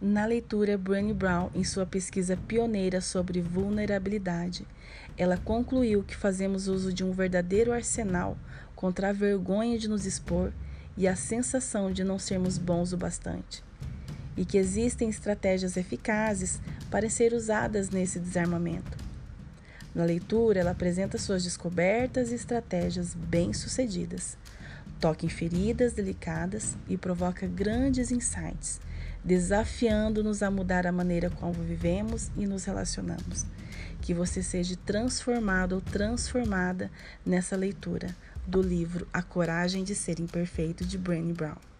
Na leitura, Brené Brown, em sua pesquisa pioneira sobre vulnerabilidade, ela concluiu que fazemos uso de um verdadeiro arsenal contra a vergonha de nos expor e a sensação de não sermos bons o bastante, e que existem estratégias eficazes para ser usadas nesse desarmamento. Na leitura, ela apresenta suas descobertas e estratégias bem-sucedidas, toca em feridas delicadas e provoca grandes insights desafiando-nos a mudar a maneira como vivemos e nos relacionamos. Que você seja transformado ou transformada nessa leitura do livro A Coragem de Ser Imperfeito de Brené Brown.